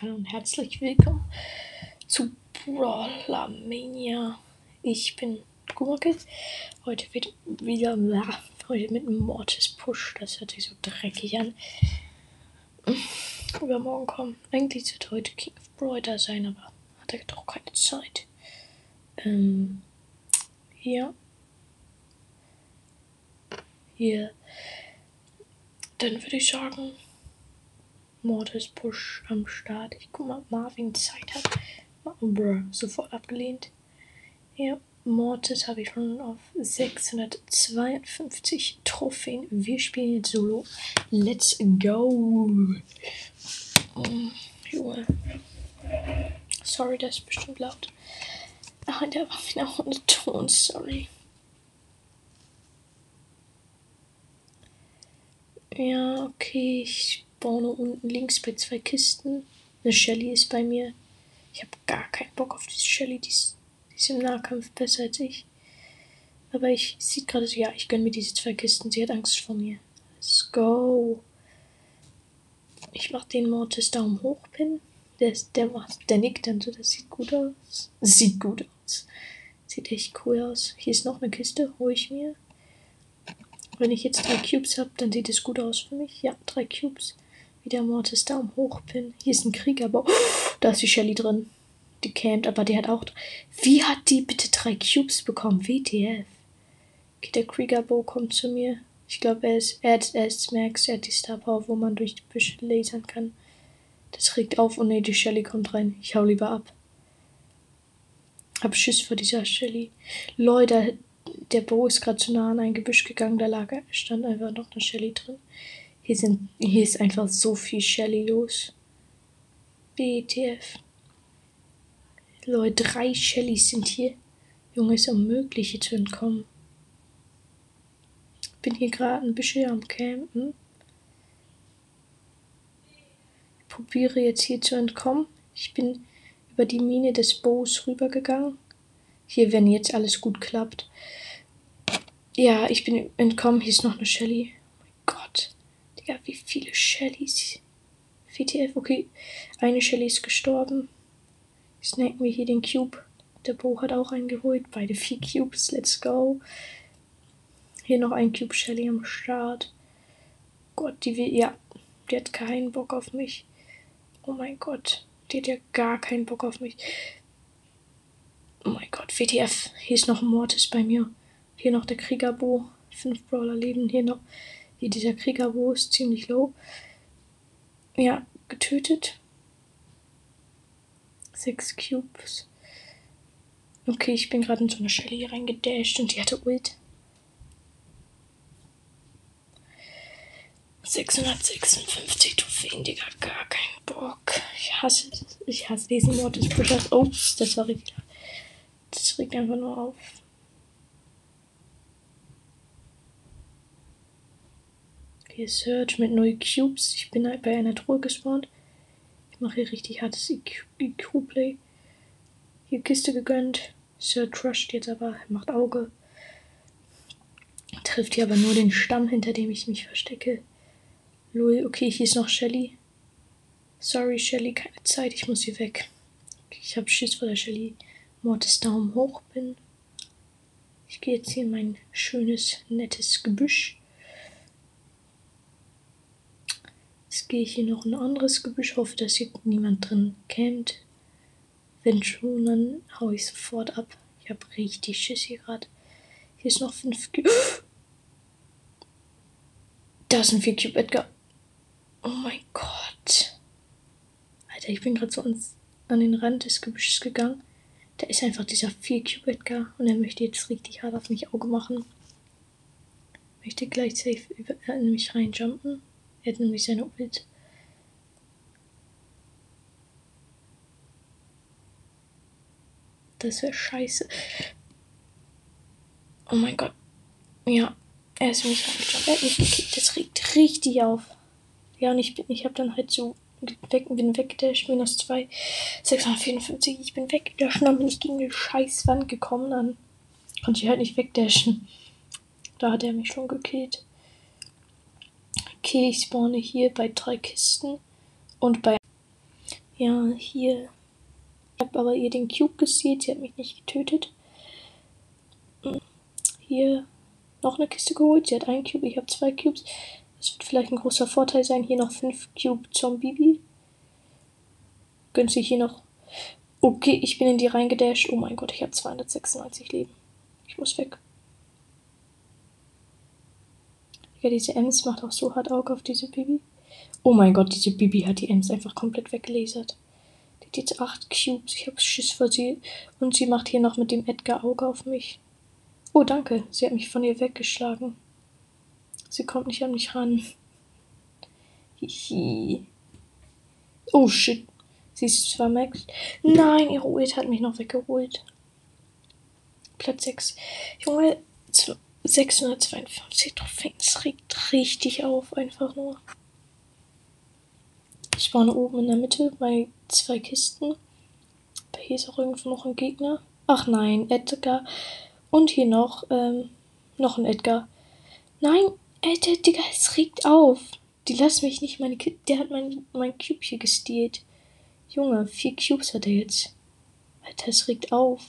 Hallo und herzlich willkommen zu Brawler Mania. Ich bin Gumake. Heute wird wieder ja, heute mit Mortis Push. Das hört sich so dreckig an. Übermorgen kommen. Eigentlich sollte heute King of Brawler sein, aber hat er doch keine Zeit. Ähm, hier. Hier. Dann würde ich sagen, Mortis Push am Start. Ich guck mal, ob Marvin Zeit hat. Brr, sofort abgelehnt. Ja, Mortis habe ich schon auf 652 Trophäen. Wir spielen jetzt Solo. Let's go. Oh, Junge. Sorry, das ist bestimmt laut. Ach, der war wieder ohne Ton, sorry. Ja, okay, ich spawne unten links bei zwei Kisten. Eine Shelly ist bei mir. Ich habe gar keinen Bock auf diese Shelly. Die ist, die ist im Nahkampf besser als ich. Aber ich sieht gerade so, ja, ich gönne mir diese zwei Kisten. Sie hat Angst vor mir. Let's go. Ich mach den Mortis Daumen hoch Pin. Der, der, der nickt dann so, das sieht gut aus. Sieht gut aus. Sieht echt cool aus. Hier ist noch eine Kiste, hole ich mir. Wenn ich jetzt drei Cubes habe, dann sieht es gut aus für mich. Ja, drei Cubes. Wieder Mortis Daumen hoch Pin. Hier ist ein Kriegerbau. Oh, da ist die Shelly drin. Die campt, aber die hat auch. Wie hat die bitte drei Cubes bekommen? WTF. Okay, der Kriegerbow kommt zu mir. Ich glaube, er ist, er, er ist Max, er hat die Star Power, wo man durch die Büsche lasern kann. Das regt auf und nee, die Shelly kommt rein. Ich hau lieber ab. Hab Schiss vor dieser Shelly. Leute, der Bo ist gerade zu nah an ein Gebüsch gegangen, da lag, stand einfach noch eine Shelly drin. Hier, sind, hier ist einfach so viel Shelly los. BTF. Leute, drei Shellys sind hier. Junge, ist unmöglich hier zu entkommen. Bin hier gerade ein bisschen am Campen. Probiere jetzt hier zu entkommen. Ich bin über die Mine des Bows rübergegangen. Hier, wenn jetzt alles gut klappt. Ja, ich bin entkommen. Hier ist noch eine Shelly. Digga, wie viele Shellys. WTF, okay. Eine Shelly ist gestorben. Snacken wir hier den Cube. Der Bo hat auch einen geholt. Beide vier Cubes. Let's go. Hier noch ein Cube Shelly am Start. Gott, die will. Ja, die hat keinen Bock auf mich. Oh mein Gott. Die hat ja gar keinen Bock auf mich. Oh mein Gott, WTF. Hier ist noch ein Mortis bei mir. Hier noch der Kriegerbo. Fünf Brawler leben hier noch. Hier dieser Kriegerbo ist ziemlich low. Ja, getötet. Sechs Cubes. Okay, ich bin gerade in so eine Shelly reingedasht und die hatte Ult. 656 Trophäen, Digga, gar keinen Bock. Ich hasse, ich hasse diesen Mortis Pushers. Oh, das war richtig. Das regt einfach nur auf. Hier Search mit neuen Cubes. Ich bin halt bei einer Truhe gespawnt. Ich mache hier richtig hartes IQ-Play. Hier Kiste gegönnt. Search rusht jetzt aber, macht Auge. Trifft hier aber nur den Stamm, hinter dem ich mich verstecke. Lul, okay, hier ist noch Shelly. Sorry, Shelly, keine Zeit, ich muss hier weg. Ich habe Schiss vor der Shelly. Mortis Daumen hoch bin. Ich gehe jetzt hier in mein schönes, nettes Gebüsch. Gehe ich hier noch in ein anderes Gebüsch. Hoffe, dass hier niemand drin campt. Wenn schon, dann hau ich sofort ab. Ich habe richtig Schiss hier gerade. Hier ist noch fünf. Ge da sind vier Cube Edgar. Oh mein Gott. Alter, ich bin gerade so ans, an den Rand des Gebüsches gegangen. Da ist einfach dieser 4 Cube Edgar und er möchte jetzt richtig hart auf mich Auge machen. Möchte gleich safe über, äh, in mich reinjumpen. Er hat nämlich seine Ult. Das wäre scheiße. Oh mein Gott. Ja, er ist mich reinjumpt. Er hat mich gekickt. Das regt richtig auf. Ja, und ich, bin, ich habe dann halt so weg, bin weggedasht, minus 2, 654, ich bin weggedasht, dann bin ich gegen die scheiß Wand gekommen, dann konnte ich halt nicht wegdashen. Da hat er mich schon gekillt. Okay, ich spawne hier bei drei Kisten und bei Ja, hier. Ich habe aber ihr den Cube gestealt. Sie hat mich nicht getötet. Hm. Hier noch eine Kiste geholt. Sie hat einen Cube, ich habe zwei Cubes. Das wird vielleicht ein großer Vorteil sein. Hier noch fünf Cube Zombie. Gönnt sich hier noch. Okay, ich bin in die reingedasht. Oh mein Gott, ich habe 296 Leben. Ich muss weg. Ja, diese Ems macht auch so hart Auge auf diese Bibi. Oh mein Gott, diese Bibi hat die Ems einfach komplett weggelasert. Die hat jetzt 8 Cubes. Ich habe Schiss vor sie. Und sie macht hier noch mit dem Edgar Auge auf mich. Oh, danke. Sie hat mich von ihr weggeschlagen. Sie kommt nicht an mich ran. Hihi. Oh shit. Sie ist zwar Max. Nein, ihre Ult hat mich noch weggeholt. Platz 6. Junge, 652 Trophäen. Es regt richtig auf, einfach nur. Ich spawne oben in der Mitte bei zwei Kisten. Hier ist auch irgendwo noch ein Gegner. Ach nein, Edgar. Und hier noch, ähm, noch ein Edgar. Nein, Alter, Digga, es regt auf. Die lassen mich nicht meine Ki Der hat mein, mein Cube hier gestealt. Junge, vier Cubes hat er jetzt. Alter, es regt auf.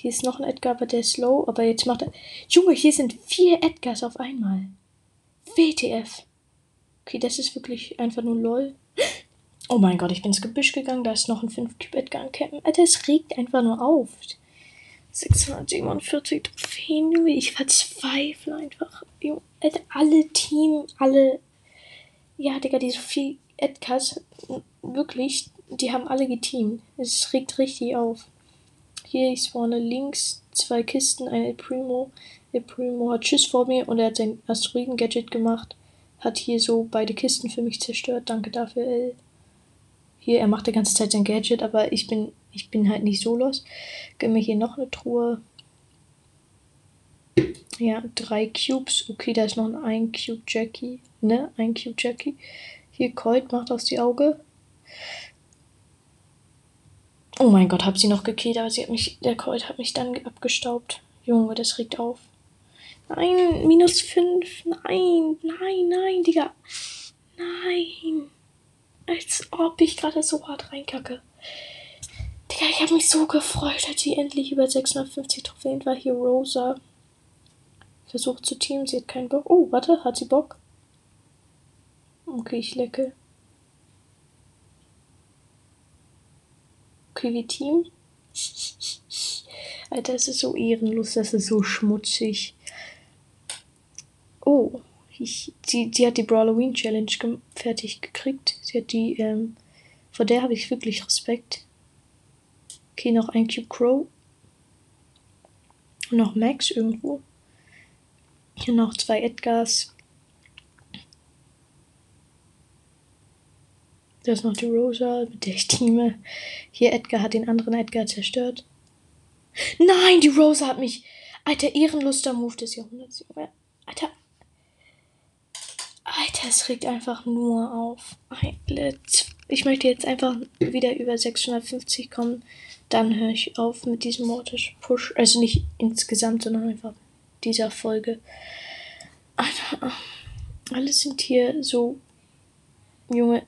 Hier ist noch ein Edgar, aber der ist low. Aber jetzt macht er. Junge, hier sind vier Edgars auf einmal. WTF. Okay, das ist wirklich einfach nur LOL. Oh mein Gott, ich bin ins Gebüsch gegangen. Da ist noch ein 5 Cube Edgar am Campen. Alter, es regt einfach nur auf. 647 Trophäen, Junge. Ich verzweifle einfach. Junge, Alter, alle Team, alle. Ja, Digga, diese vier Edgars. Wirklich, die haben alle geteamt. Es regt richtig auf. Hier, ich spawne links zwei Kisten, ein El Primo. El Primo hat Tschüss vor mir und er hat sein Asteroiden-Gadget gemacht. Hat hier so beide Kisten für mich zerstört. Danke dafür, El. Hier, er macht die ganze Zeit sein Gadget, aber ich bin, ich bin halt nicht so los. Gönn mir hier noch eine Truhe. Ja, drei Cubes. Okay, da ist noch ein Cube Jackie. Ne, ein Cube Jackie. Hier, Colt macht aus die Auge. Oh mein Gott, hab sie noch gekillt, aber sie hat mich, der Colt hat mich dann abgestaubt. Junge, das regt auf. Nein, minus 5. Nein, nein, nein, Digga. Nein. Als ob ich gerade so hart reinkacke. Digga, ich habe mich so gefreut, als sie endlich über 650 Trophäen war. Hier Rosa. Versucht zu teamen, sie hat keinen Bock. Oh, warte, hat sie Bock? Okay, ich lecke. Team. Alter, es ist so ehrenlos, das ist so schmutzig. Oh, ich, sie, sie hat die Brawloween Challenge ge fertig gekriegt. Sie hat die, ähm, vor der habe ich wirklich Respekt. Okay, noch ein Cube Crow. Noch Max irgendwo. Hier noch zwei Edgars. Da ist noch die Rosa, mit der ich teame. Hier, Edgar hat den anderen Edgar zerstört. Nein, die Rosa hat mich. Alter, ehrenloser Move des Jahrhunderts. Alter. Alter, es regt einfach nur auf. Ich möchte jetzt einfach wieder über 650 kommen. Dann höre ich auf mit diesem Mortis Push. Also nicht insgesamt, sondern einfach dieser Folge. Alter, alles sind hier so junge.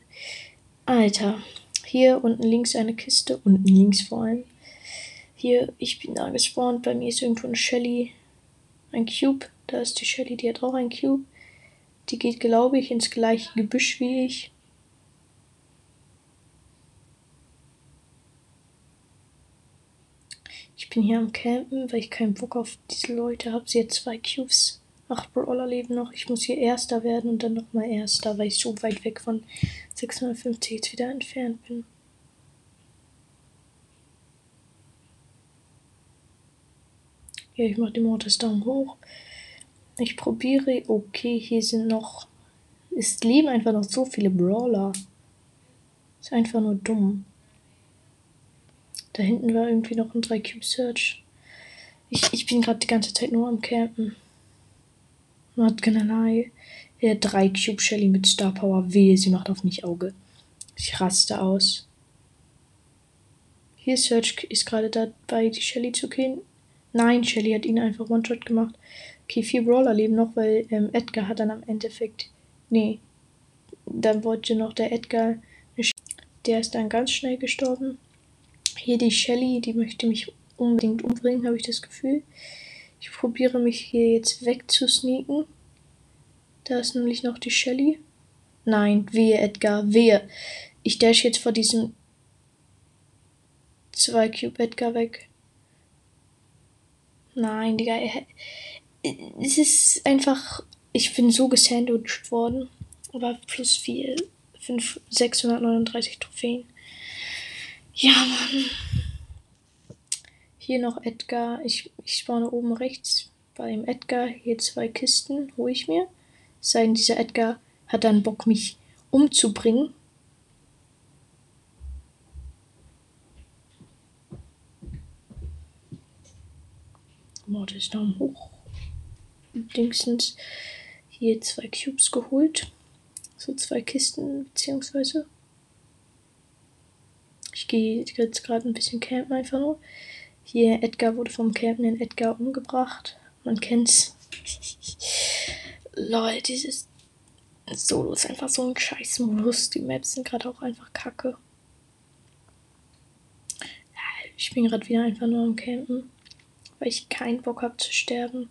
Alter. Hier unten links eine Kiste. Unten links vor allem. Hier, ich bin da gespawnt. Bei mir ist irgendwo eine Shelly. Ein Cube. Da ist die Shelly, die hat auch ein Cube. Die geht, glaube ich, ins gleiche Gebüsch wie ich. Ich bin hier am Campen, weil ich keinen Bock auf diese Leute habe. Sie hat zwei Cubes. Acht Brawler leben noch. Ich muss hier Erster werden und dann nochmal Erster, weil ich so weit weg von 650 jetzt wieder entfernt bin. Ja, ich mache die Mortis Daumen hoch. Ich probiere. Okay, hier sind noch. Es leben einfach noch so viele Brawler. Ist einfach nur dumm. Da hinten war irgendwie noch ein 3 Cube Search. Ich, ich bin gerade die ganze Zeit nur am Campen. Gonna lie. Der 3 Cube Shelly mit Star Power. Wehe, sie macht auf mich Auge. Ich raste aus. Hier Search ist gerade dabei, die Shelly zu killen. Nein, Shelly hat ihn einfach One-Shot gemacht. Okay, vier Brawler leben noch, weil ähm, Edgar hat dann am Endeffekt. Nee. Dann wollte noch der Edgar. Der ist dann ganz schnell gestorben. Hier die Shelly, die möchte mich unbedingt umbringen, habe ich das Gefühl. Ich probiere mich hier jetzt wegzusneaken. Da ist nämlich noch die Shelly. Nein, wehe, Edgar, wehe. Ich dash jetzt vor diesem 2 Cube Edgar weg. Nein, Digga. Es ist einfach. Ich bin so gesandwiched worden. Aber plus 4, 5, 639 Trophäen. Ja, Mann. Hier noch Edgar. Ich, ich spawne oben rechts beim Edgar. Hier zwei Kisten. Hole ich mir. Sein dieser Edgar hat dann Bock, mich umzubringen. Mortis Daumen hoch. Dingsens hier zwei Cubes geholt. So zwei Kisten, beziehungsweise. Ich gehe jetzt gerade ein bisschen campen einfach nur. Hier, Edgar wurde vom Campen in Edgar umgebracht. Man kennt's. Lol, dieses Solo ist einfach so ein scheiß Modus. Die Maps sind gerade auch einfach kacke. Ich bin gerade wieder einfach nur am Campen weil ich keinen Bock habe zu sterben.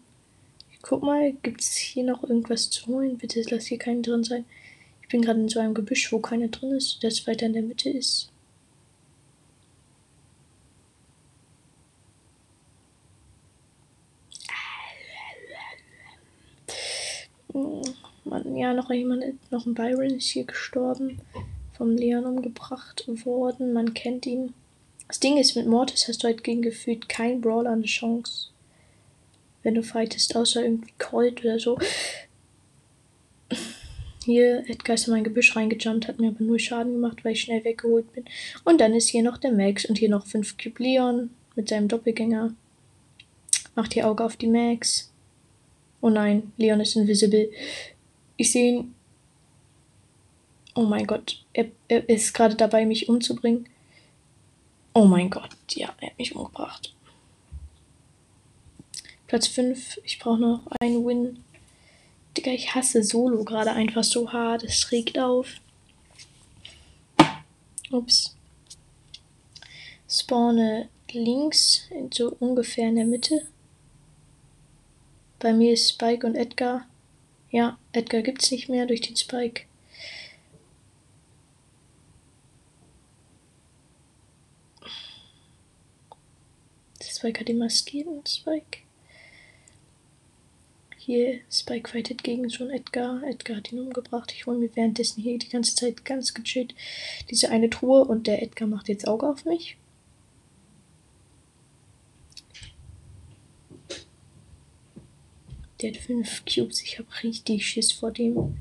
guck mal, gibt es hier noch irgendwas zu holen? Bitte lass hier keinen drin sein. Ich bin gerade in so einem Gebüsch, wo keiner drin ist, das weiter in der Mitte ist. Mann, ja, noch jemand, noch ein Byron ist hier gestorben, vom Leon umgebracht worden. Man kennt ihn. Das Ding ist, mit Mortis hast du halt gegen gefühlt kein Brawler eine Chance. Wenn du fightest, außer irgendwie Colt oder so. Hier, Edgar ist in mein Gebüsch reingejumpt, hat mir aber nur Schaden gemacht, weil ich schnell weggeholt bin. Und dann ist hier noch der Max und hier noch 5 Cube Leon mit seinem Doppelgänger. Macht hier Auge auf die Max. Oh nein, Leon ist invisible. Ich sehe ihn. Oh mein Gott, er, er ist gerade dabei, mich umzubringen. Oh mein Gott, ja, er hat mich umgebracht. Platz 5, ich brauche noch einen Win. Digga, ich hasse Solo gerade einfach so hart. Es regt auf. Ups. Spawne links, in so ungefähr in der Mitte. Bei mir ist Spike und Edgar. Ja, Edgar gibt's nicht mehr durch den Spike. Spike hat die maskieren. Spike. Hier, Spike fightet gegen einen Edgar. Edgar hat ihn umgebracht. Ich hole mir währenddessen hier die ganze Zeit ganz gechillt diese eine Truhe und der Edgar macht jetzt Auge auf mich. Der hat fünf Cubes. Ich habe richtig Schiss vor dem.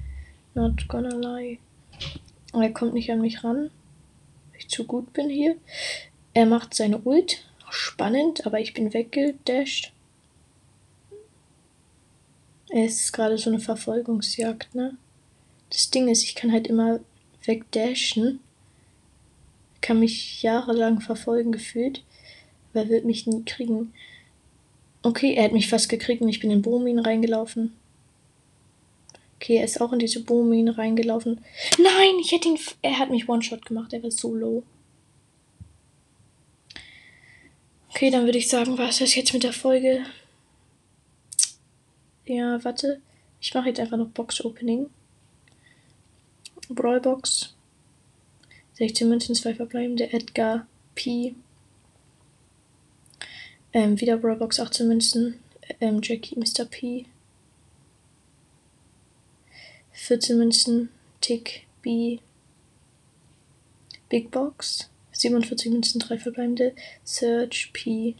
Not gonna lie. Er kommt nicht an mich ran. Weil ich zu gut bin hier. Er macht seine Ult spannend, aber ich bin weggedasht. Es ist gerade so eine Verfolgungsjagd, ne? Das Ding ist, ich kann halt immer wegdashen. Kann mich jahrelang verfolgen gefühlt. Aber er wird mich nie kriegen. Okay, er hat mich fast gekriegt und ich bin in Bohminen reingelaufen. Okay, er ist auch in diese Bohminen reingelaufen. Nein, ich hätte ihn. Er hat mich One-Shot gemacht, er war so low. Okay, dann würde ich sagen, war es das jetzt mit der Folge. Ja, warte. Ich mache jetzt einfach noch Box Opening. Brawlbox. 16 Münzen, 2 verbleibende. Edgar P. Ähm, wieder Brawlbox, 18 Münzen. Ähm, Jackie, Mr. P. 14 Münzen. Tick B. Big Box. 47 Münzen, 3 verbleibende. Search P.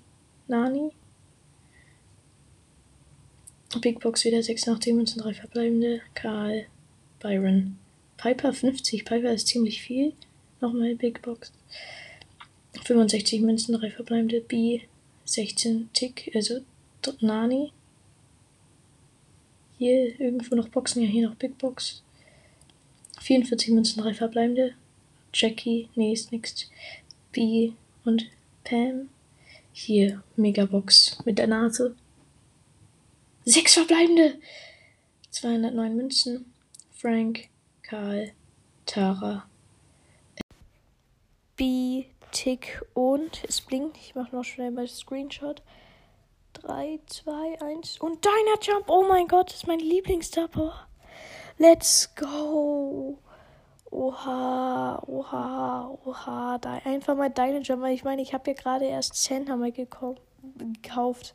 Nani. Big Box wieder 86 Münzen, 3 verbleibende. Karl. Byron. Piper 50. Piper ist ziemlich viel. Nochmal Big Box. 65 Münzen, 3 verbleibende. B. 16 Tick. Also Nani. Hier irgendwo noch Boxen. Ja, hier noch Big Box. 44 Münzen, 3 verbleibende. Jackie, nee, ist nix. B und Pam. Hier, Megabox mit der Nase. Sechs verbleibende! 209 Münzen. Frank, Karl, Tara. Tick und es blinkt. Ich mache noch schnell mal Screenshot. 3, 2, 1 und Deiner Jump. Oh mein Gott, das ist mein Lieblingsstar Let's go. Oha, oha, oha. Da einfach mal deine Jump. Ich meine, ich habe ja gerade erst Sandhammer gekauft.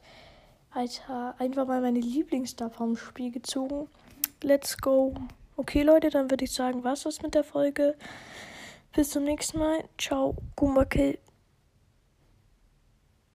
Alter, einfach mal meine Lieblingsstar vom Spiel gezogen. Let's go. Okay, Leute, dann würde ich sagen, was das mit der Folge. Bis zum nächsten Mal. Ciao, Gumba.